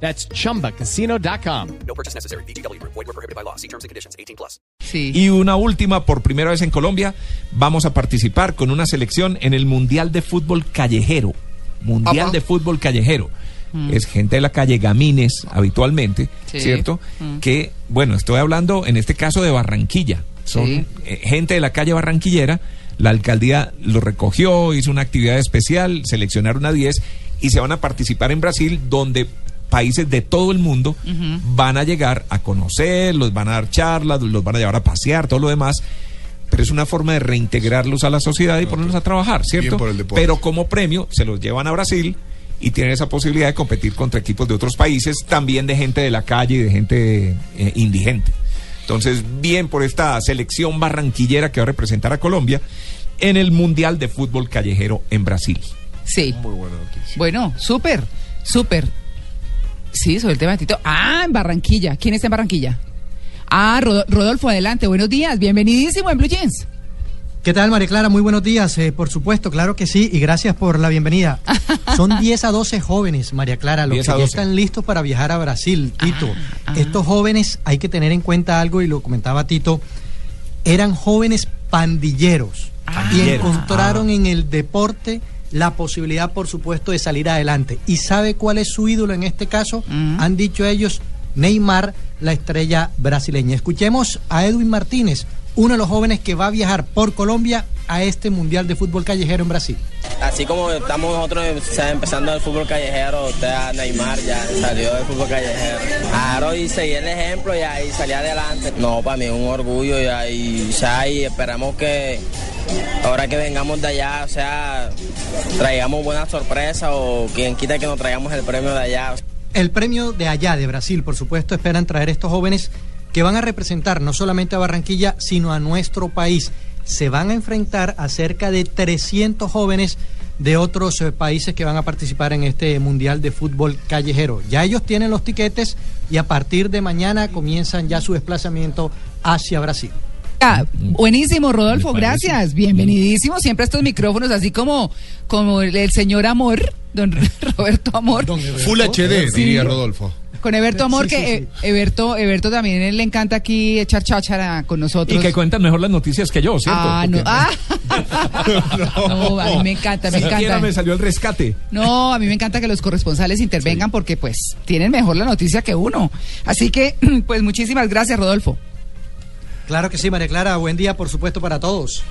That's chumbacasino.com. No purchase necessary. BGW. Void were prohibited by law. See terms and conditions. 18 plus. Sí. Y una última, por primera vez en Colombia, vamos a participar con una selección en el Mundial de Fútbol Callejero. Mundial Apa. de Fútbol Callejero. Es gente de la calle Gamines, habitualmente, Sí. ¿cierto? Mm. Que, bueno, estoy hablando en este caso de Barranquilla. Son Sí. eh, gente de la calle Barranquillera. La alcaldía lo recogió, hizo una actividad especial, seleccionaron a 10 y se van a participar en Brasil, donde países de todo el mundo van a llegar a conocer, los van a dar charlas, los van a llevar a pasear, todo lo demás. Pero es una forma de reintegrarlos a la sociedad y ponerlos a trabajar, ¿cierto? por el deporte. Pero como premio se los llevan a Brasil y tienen esa posibilidad de competir contra equipos de otros países, también de gente de la calle y de gente eh, indigente. Entonces, bien por esta selección barranquillera que va a representar a Colombia en el Mundial de Fútbol Callejero en Brasil. Sí. Muy buena noticia. Bueno, súper, súper. Sí, sobre el tema de Tito. Ah, en Barranquilla. ¿Quién está en Barranquilla? Ah, Rodo- Rodolfo, adelante. Buenos días. Bienvenidísimo en Blue Jeans. ¿Qué tal, María Clara? Muy buenos días. Eh, por supuesto, claro que sí, y gracias por la bienvenida. Son 10 a 12 jóvenes, María Clara, los 10 que ya 12. están listos para viajar a Brasil, Tito. ah. Estos jóvenes, hay que tener en cuenta algo, y lo comentaba Tito, eran jóvenes pandilleros. Y Pandilleros. encontraron en el deporte la posibilidad, por supuesto, de salir adelante. ¿Y sabe cuál es su ídolo en este caso? Han dicho ellos, Neymar, la estrella brasileña. Escuchemos a Edwin Martínez, uno de los jóvenes que va a viajar por Colombia a este Mundial de Fútbol Callejero en Brasil. Así como estamos nosotros o sea, empezando el fútbol callejero, usted a Neymar ya salió del fútbol callejero. Claro, y seguí el ejemplo y ahí salí adelante. No, para mí es un orgullo y ahí, o sea, y esperamos que ahora que vengamos de allá, o sea, traigamos buena sorpresa o quien quita que nos traigamos el premio de allá. El premio de allá, de Brasil, por supuesto, esperan traer estos jóvenes que van a representar no solamente a Barranquilla, sino a nuestro país. Se van a enfrentar a cerca de 300 jóvenes de otros eh, países que van a participar en este Mundial de Fútbol Callejero. Ya ellos tienen los tiquetes y a partir de mañana comienzan ya su desplazamiento hacia Brasil. Ah, buenísimo, Rodolfo, gracias. Bienvenidísimo siempre a estos micrófonos, así como, como el, el señor Amor, don Roberto Amor. Full HD, Sí. diría Rodolfo. Con Eberto Amor, Sí, sí, que sí. eh, Eberto, Eberto también él le encanta aquí echar cháchara con nosotros. Y que cuentan mejor las noticias que yo, ¿cierto? Ah, no, ah. no, a mí me encanta, me Siquiera encanta. me salió el rescate. No, a mí me encanta que los corresponsales intervengan porque pues tienen mejor la noticia que uno. Así que, pues muchísimas gracias, Rodolfo. Claro que sí, María Clara. Buen día, por supuesto, para todos.